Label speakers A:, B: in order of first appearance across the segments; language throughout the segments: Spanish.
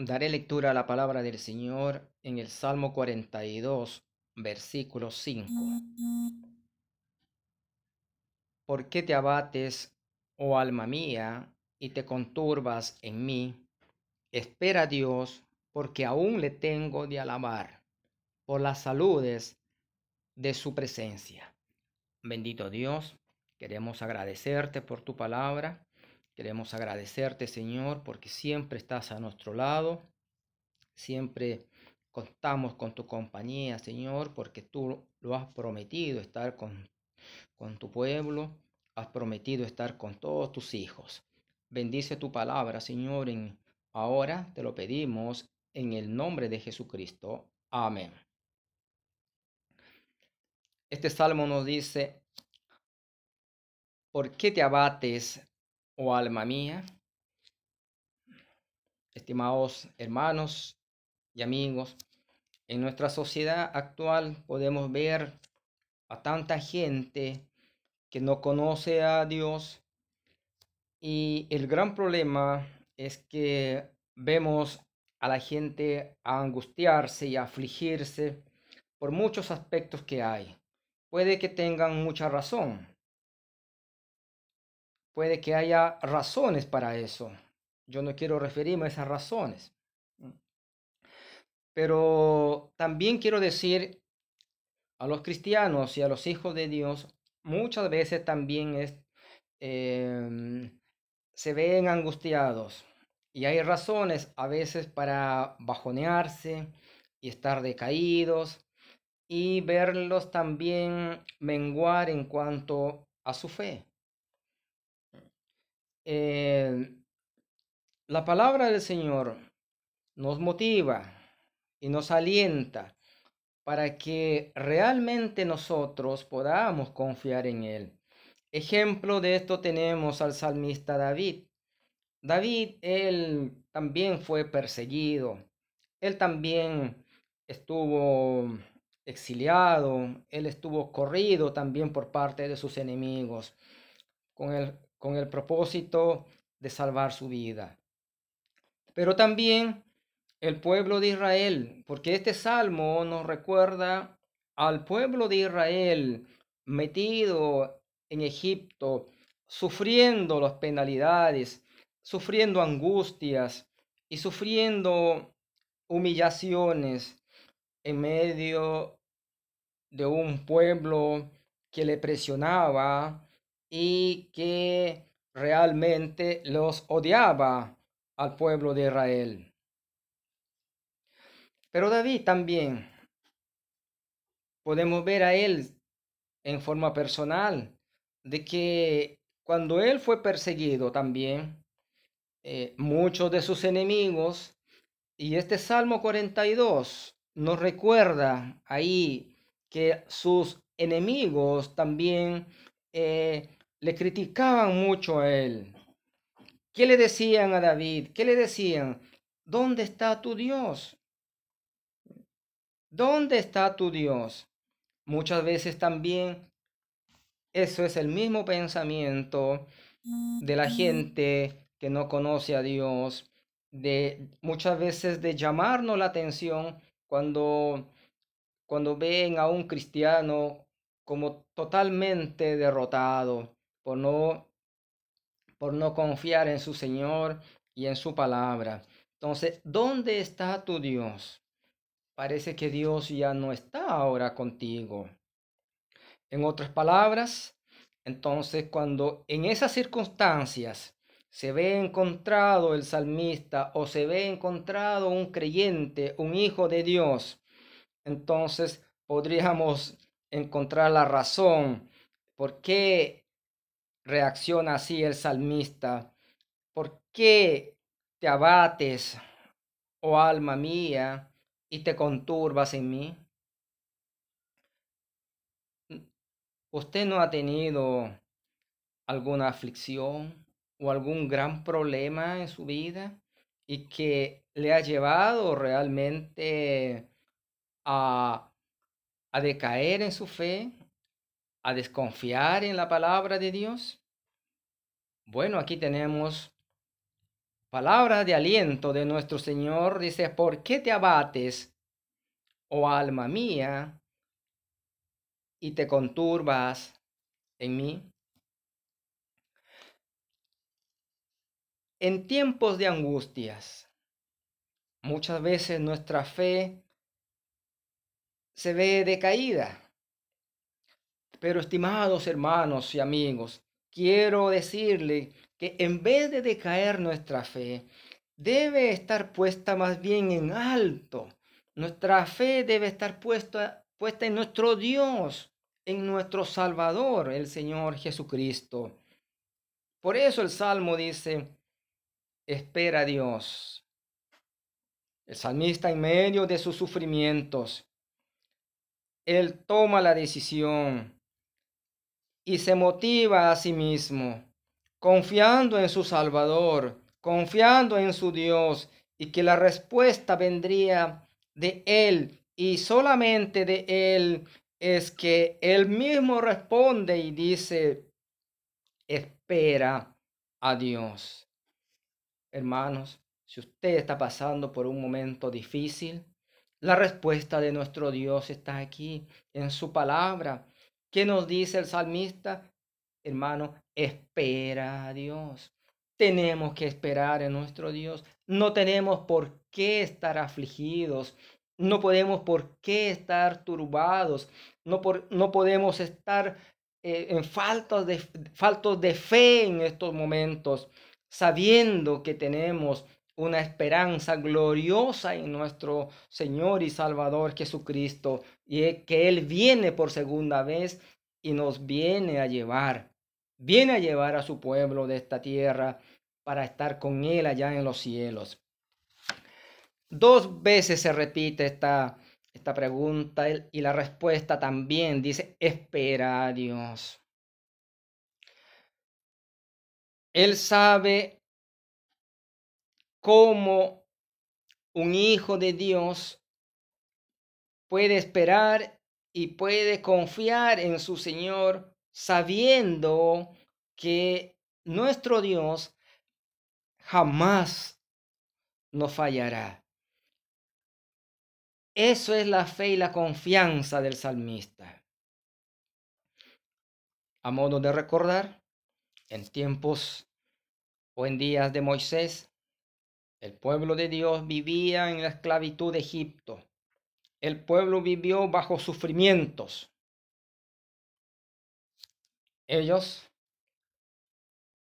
A: Daré lectura a la palabra del Señor en el Salmo 42, versículo 5. ¿Por qué te abates, oh alma mía, y te conturbas en mí? Espera a Dios, porque aún le tengo de alabar, por las saludes de su presencia. Bendito Dios, queremos agradecerte por tu palabra Queremos agradecerte, Señor, porque siempre estás a nuestro lado. Siempre contamos con tu compañía, Señor, porque tú lo has prometido estar con, con tu pueblo. Has prometido estar con todos tus hijos. Bendice tu palabra, Señor. En, ahora te lo pedimos en el nombre de Jesucristo. Amén. Este salmo nos dice, ¿por qué te abates, oh alma mía. Estimados hermanos y amigos, en nuestra sociedad actual podemos ver a tanta gente que no conoce a Dios y el gran problema es que vemos a la gente a angustiarse y a afligirse por muchos aspectos que hay. Puede que tengan mucha razón, Puede que haya razones para eso. Yo no quiero referirme a esas razones. Pero también quiero decir a los cristianos y a los hijos de Dios, muchas veces también em, se ven angustiados y hay razones a veces para bajonearse y estar decaídos y verlos también menguar en cuanto a su fe. Eh, la palabra del Señor nos motiva y nos alienta para que realmente nosotros podamos confiar en Él. Ejemplo de esto tenemos al salmista David. David, él también fue perseguido, él también estuvo exiliado, él estuvo corrido también por parte de sus enemigos. Con el con el propósito de salvar su vida. Pero también el pueblo de Israel, porque este salmo nos recuerda al pueblo de Israel metido en Egipto, sufriendo las penalidades, sufriendo angustias y sufriendo humillaciones en medio de un pueblo que le presionaba, y que realmente los odiaba al pueblo de Israel. Pero David también podemos ver a él en forma personal de que cuando él fue perseguido también, eh, muchos de sus enemigos, y este Salmo 42 nos recuerda ahí que sus enemigos también eh, le criticaban mucho a él. ¿Qué le decían a David? ¿Qué le decían? ¿Dónde está tu Dios? ¿Dónde está tu Dios? Muchas veces también eso es el mismo pensamiento de la gente que no conoce a Dios, de muchas veces de llamarnos la atención cuando cuando ven a un cristiano como totalmente derrotado, por no, por no confiar en su Señor y en su palabra. Entonces, ¿dónde está tu Dios? Parece que Dios ya no está ahora contigo. En otras palabras, entonces cuando en esas circunstancias se ve encontrado el salmista o se ve encontrado un creyente, un hijo de Dios, entonces podríamos encontrar la razón por qué reacciona así el salmista. ¿Por qué te abates, oh alma mía, y te conturbas en mí? ¿Usted no ha tenido alguna aflicción o algún gran problema en su vida y que le ha llevado realmente a, a decaer en su fe, a desconfiar en la palabra de Dios? Bueno, aquí tenemos palabras de aliento de nuestro Señor, dice, ¿por qué te abates, oh alma mía, y te conturbas en mí? En tiempos de angustias, muchas veces nuestra fe se ve decaída. Pero estimados hermanos y amigos, quiero decirle que en vez de decaer nuestra fe, debe estar puesta más bien en alto. Nuestra fe debe estar puesta, puesta en nuestro Dios, en nuestro Salvador, el Señor Jesucristo. Por eso el Salmo dice, espera a Dios. El salmista en medio de sus sufrimientos, él toma la decisión y se motiva a sí mismo, confiando en su Salvador, confiando en su Dios y que la respuesta vendría de Él y solamente de Él es que Él mismo responde y dice, espera a Dios. Hermanos, si usted está pasando por un momento difícil, la respuesta de nuestro Dios está aquí en su palabra. ¿Qué nos dice el salmista? Hermano, espera a Dios. Tenemos que esperar en nuestro Dios. No tenemos por qué estar afligidos. No podemos por qué estar turbados. No, por, no podemos estar eh, en faltos de, faltos de fe en estos momentos sabiendo que tenemos una esperanza gloriosa en nuestro Señor y Salvador Jesucristo, y que Él viene por segunda vez y nos viene a llevar, viene a llevar a su pueblo de esta tierra para estar con Él allá en los cielos. Dos veces se repite esta, esta pregunta y la respuesta también dice, espera a Dios. Él sabe cómo un hijo de Dios puede esperar y puede confiar en su Señor sabiendo que nuestro Dios jamás nos fallará. Eso es la fe y la confianza del salmista. A modo de recordar, en tiempos o en días de Moisés, el pueblo de Dios vivía en la esclavitud de Egipto. El pueblo vivió bajo sufrimientos. Ellos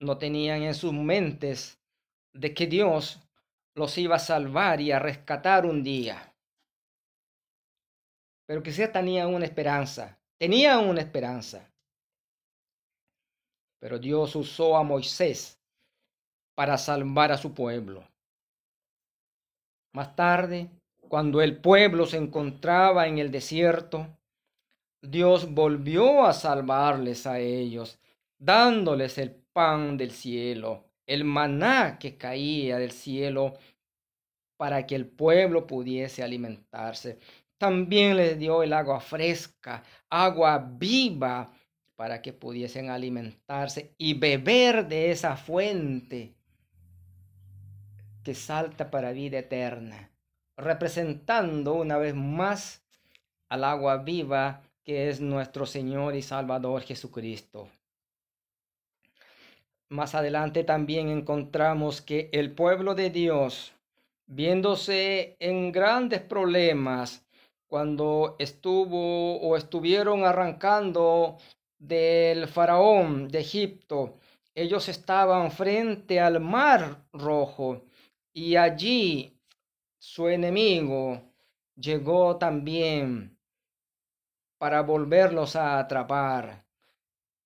A: no tenían en sus mentes de que Dios los iba a salvar y a rescatar un día. Pero quizás tenían una esperanza, tenían una esperanza. Pero Dios usó a Moisés para salvar a su pueblo. Más tarde, cuando el pueblo se encontraba en el desierto, Dios volvió a salvarles a ellos, dándoles el pan del cielo, el maná que caía del cielo para que el pueblo pudiese alimentarse. También les dio el agua fresca, agua viva para que pudiesen alimentarse y beber de esa fuente que salta para vida eterna, representando una vez más al agua viva que es nuestro Señor y Salvador Jesucristo. Más adelante también encontramos que el pueblo de Dios, viéndose en grandes problemas, cuando estuvo o estuvieron arrancando del faraón de Egipto. Ellos estaban frente al mar rojo y allí su enemigo llegó también para volverlos a atrapar.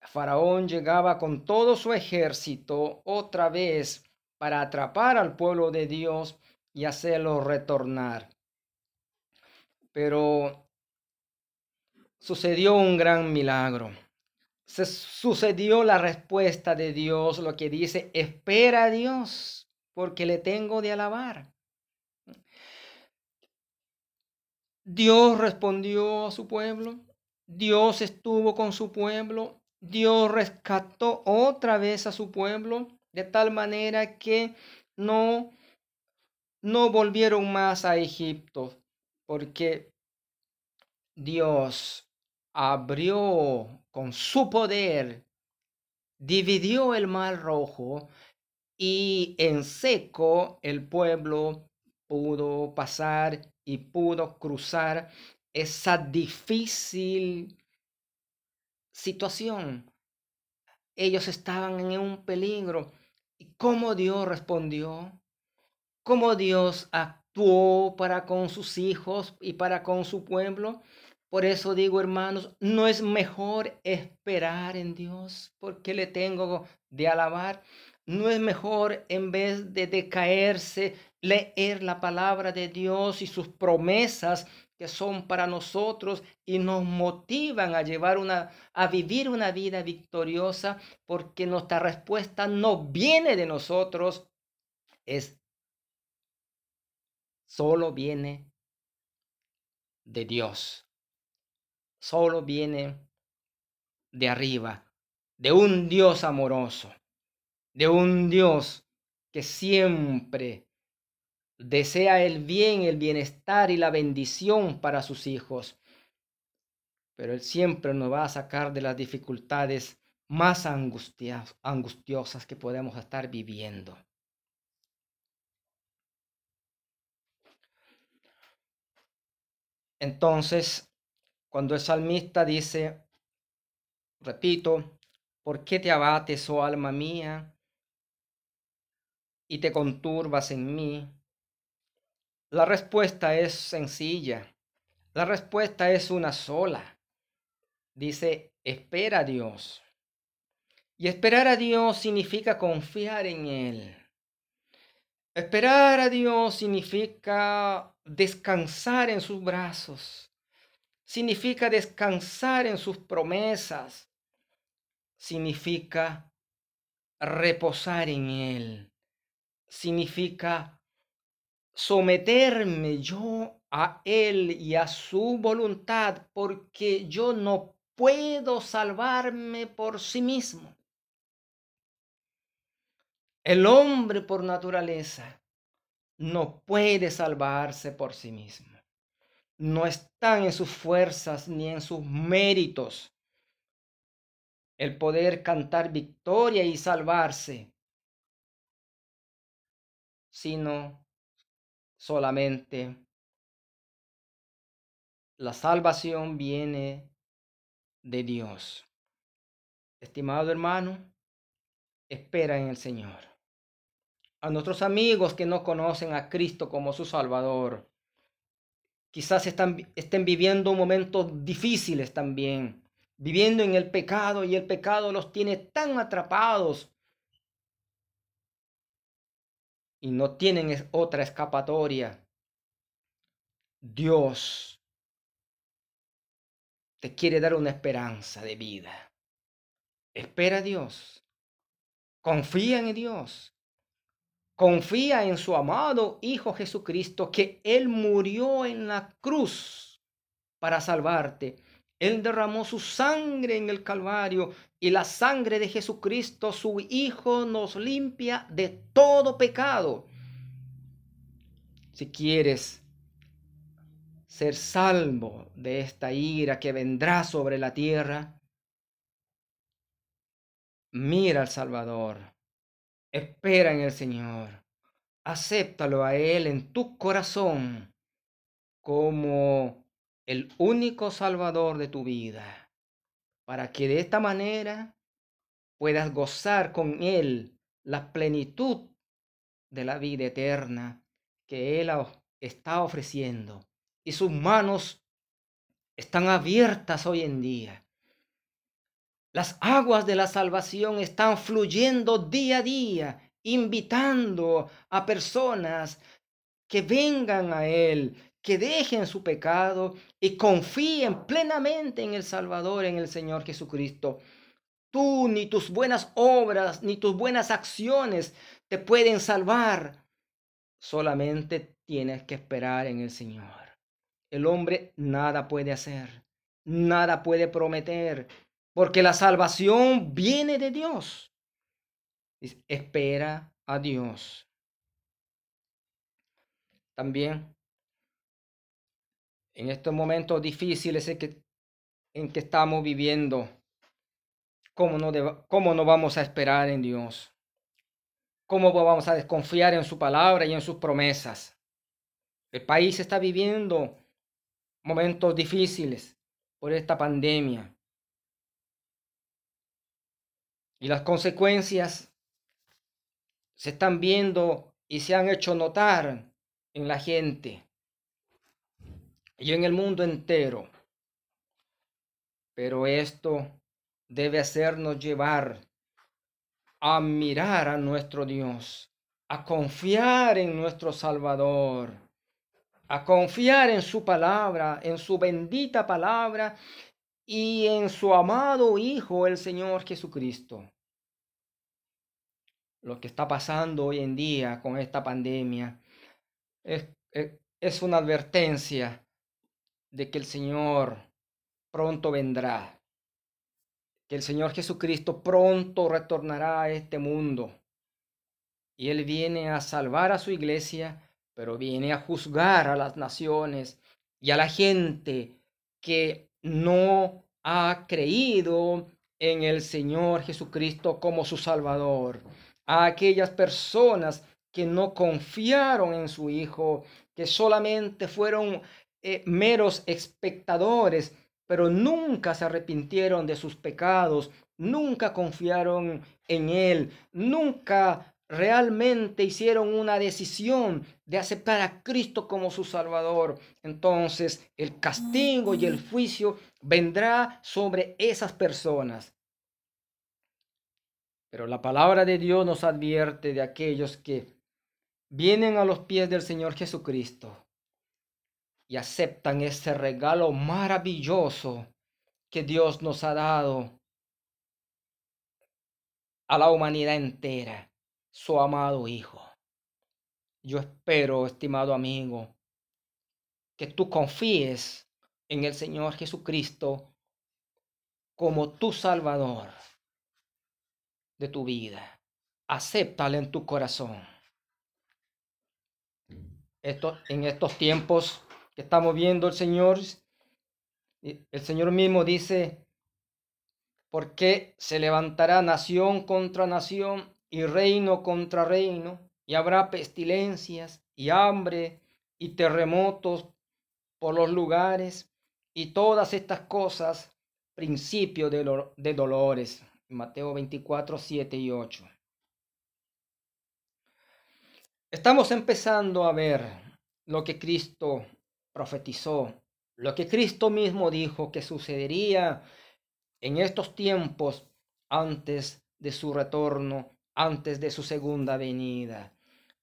A: Faraón llegaba con todo su ejército otra vez para atrapar al pueblo de Dios y hacerlo retornar. Pero sucedió un gran milagro se sucedió la respuesta de Dios, lo que dice, espera a Dios, porque le tengo de alabar. Dios respondió a su pueblo, Dios estuvo con su pueblo, Dios rescató otra vez a su pueblo, de tal manera que no, no volvieron más a Egipto, porque Dios abrió con su poder, dividió el mar rojo y en seco el pueblo pudo pasar y pudo cruzar esa difícil situación. Ellos estaban en un peligro. ¿Y cómo Dios respondió? ¿Cómo Dios actuó para con sus hijos y para con su pueblo? Por eso digo, hermanos, no es mejor esperar en Dios, porque le tengo de alabar. No es mejor en vez de decaerse, leer la palabra de Dios y sus promesas que son para nosotros y nos motivan a llevar una a vivir una vida victoriosa porque nuestra respuesta no viene de nosotros es solo viene de Dios. Solo viene de arriba, de un Dios amoroso, de un Dios que siempre desea el bien, el bienestar y la bendición para sus hijos. Pero Él siempre nos va a sacar de las dificultades más angustiosas que podemos estar viviendo. Entonces, cuando el salmista dice, repito, ¿por qué te abates, oh alma mía, y te conturbas en mí? La respuesta es sencilla. La respuesta es una sola. Dice, espera a Dios. Y esperar a Dios significa confiar en Él. Esperar a Dios significa descansar en sus brazos significa descansar en sus promesas, significa reposar en Él, significa someterme yo a Él y a su voluntad, porque yo no puedo salvarme por sí mismo. El hombre por naturaleza no puede salvarse por sí mismo no están en sus fuerzas ni en sus méritos el poder cantar victoria y salvarse, sino solamente la salvación viene de Dios. Estimado hermano, espera en el Señor. A nuestros amigos que no conocen a Cristo como su Salvador, Quizás están, estén viviendo momentos difíciles también, viviendo en el pecado y el pecado los tiene tan atrapados y no tienen otra escapatoria. Dios te quiere dar una esperanza de vida. Espera a Dios. Confía en Dios. Confía en su amado Hijo Jesucristo, que Él murió en la cruz para salvarte. Él derramó su sangre en el Calvario y la sangre de Jesucristo, su Hijo, nos limpia de todo pecado. Si quieres ser salvo de esta ira que vendrá sobre la tierra, mira al Salvador Espera en el Señor. Acéptalo a Él en tu corazón como el único salvador de tu vida, para que de esta manera puedas gozar con Él la plenitud de la vida eterna que Él está ofreciendo. Y sus manos están abiertas hoy en día las aguas de la salvación están fluyendo día a día, invitando a personas que vengan a Él, que dejen su pecado y confíen plenamente en el Salvador, en el Señor Jesucristo. Tú ni tus buenas obras, ni tus buenas acciones te pueden salvar. Solamente tienes que esperar en el Señor. El hombre nada puede hacer, nada puede prometer, porque la salvación viene de Dios. Espera a Dios. también. En estos momentos difíciles en que, estamos viviendo, ¿cómo no, ¿cómo no vamos a esperar en Dios? ¿Cómo vamos a desconfiar en su palabra y en sus promesas? El país está viviendo momentos difíciles por esta pandemia. Y las consecuencias se están viendo y se han hecho notar en la gente y en el mundo entero. Pero esto debe hacernos llevar a mirar a nuestro Dios, a confiar en nuestro Salvador, a confiar en su palabra, en su bendita palabra y en su amado Hijo, el Señor Jesucristo. Lo que está pasando hoy en día con esta pandemia es, es, una advertencia de que el Señor pronto vendrá, que el Señor Jesucristo pronto retornará a este mundo. Y Él viene a salvar a su iglesia, pero viene a juzgar a las naciones y a la gente que no ha creído en el Señor Jesucristo como su Salvador, a aquellas personas que no confiaron en su Hijo, que solamente fueron eh, meros espectadores, pero nunca se arrepintieron de sus pecados, nunca confiaron en Él, nunca realmente hicieron una decisión de aceptar a Cristo como su Salvador, entonces el castigo y el juicio vendrá sobre esas personas. Pero la palabra de Dios nos advierte de aquellos que vienen a los pies del Señor Jesucristo y aceptan ese regalo maravilloso que Dios nos ha dado a la humanidad entera su amado Hijo. Yo espero, estimado amigo, que tú confíes en el Señor Jesucristo como tu Salvador de tu vida. Acéptale en tu corazón. Esto, en estos tiempos estamos viendo el Señor, el Señor mismo dice, porque se levantará nación contra nación y reino contra reino, y habrá pestilencias y hambre y terremotos por los lugares, y todas estas cosas, principio de, de dolores. Mateo 24, 7 y 8. Estamos empezando a ver lo que Cristo profetizó, lo que Cristo mismo dijo que sucedería en estos tiempos antes de su retorno antes de su segunda venida.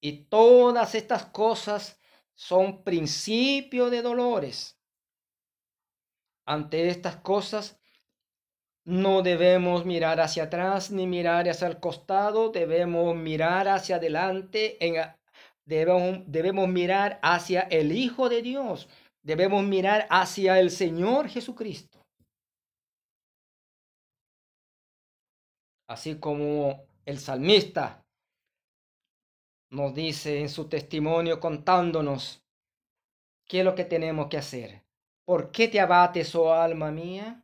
A: Y todas estas cosas son principio de dolores. Ante estas cosas no debemos mirar hacia atrás ni mirar hacia el costado, debemos mirar hacia adelante, en, debemos, debemos mirar hacia el Hijo de Dios, debemos mirar hacia el Señor Jesucristo. Así como el salmista nos dice en su testimonio contándonos qué es lo que tenemos que hacer. ¿Por qué te abates, oh alma mía?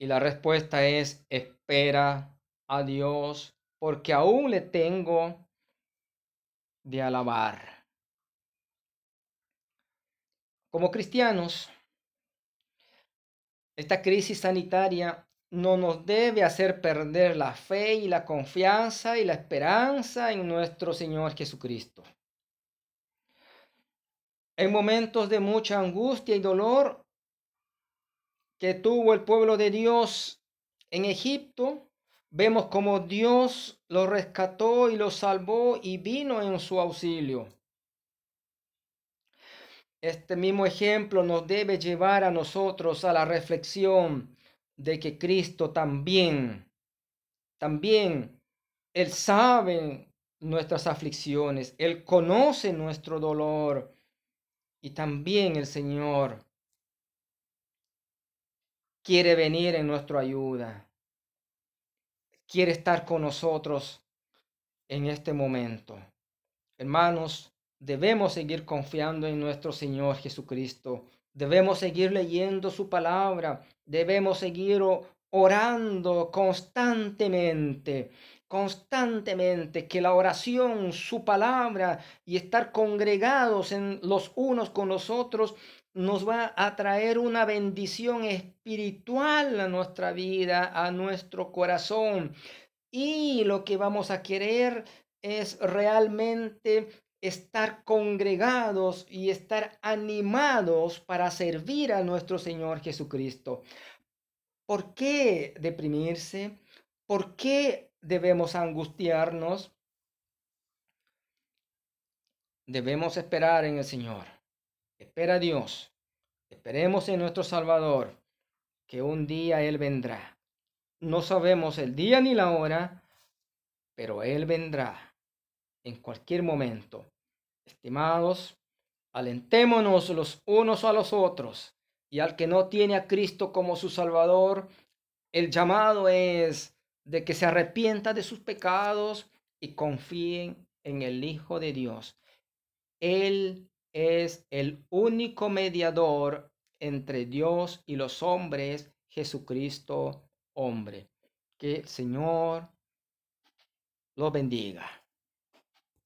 A: Y la respuesta es, espera a Dios, porque aún le tengo de alabar. Como cristianos, esta crisis sanitaria no nos debe hacer perder la fe y la confianza y la esperanza en nuestro Señor Jesucristo. En momentos de mucha angustia y dolor que tuvo el pueblo de Dios en Egipto, vemos como Dios lo rescató y lo salvó y vino en su auxilio. Este mismo ejemplo nos debe llevar a nosotros a la reflexión de que Cristo también, también, Él sabe nuestras aflicciones, Él conoce nuestro dolor y también el Señor quiere venir en nuestra ayuda, quiere estar con nosotros en este momento. Hermanos, debemos seguir confiando en nuestro Señor Jesucristo. Debemos seguir leyendo su palabra. Debemos seguir orando constantemente, constantemente, que la oración, su palabra y estar congregados en los unos con los otros nos va a traer una bendición espiritual a nuestra vida, a nuestro corazón. Y lo que vamos a querer es realmente estar congregados y estar animados para servir a nuestro Señor Jesucristo. ¿Por qué deprimirse? ¿Por qué debemos angustiarnos? Debemos esperar en el Señor. Espera a Dios. Esperemos en nuestro Salvador, que un día Él vendrá. No sabemos el día ni la hora, pero Él vendrá en cualquier momento. Estimados, alentémonos los unos a los otros y al que no tiene a Cristo como su Salvador, el llamado es de que se arrepienta de sus pecados y confíen en el Hijo de Dios. Él es el único mediador entre Dios y los hombres, Jesucristo hombre. Que el Señor lo bendiga.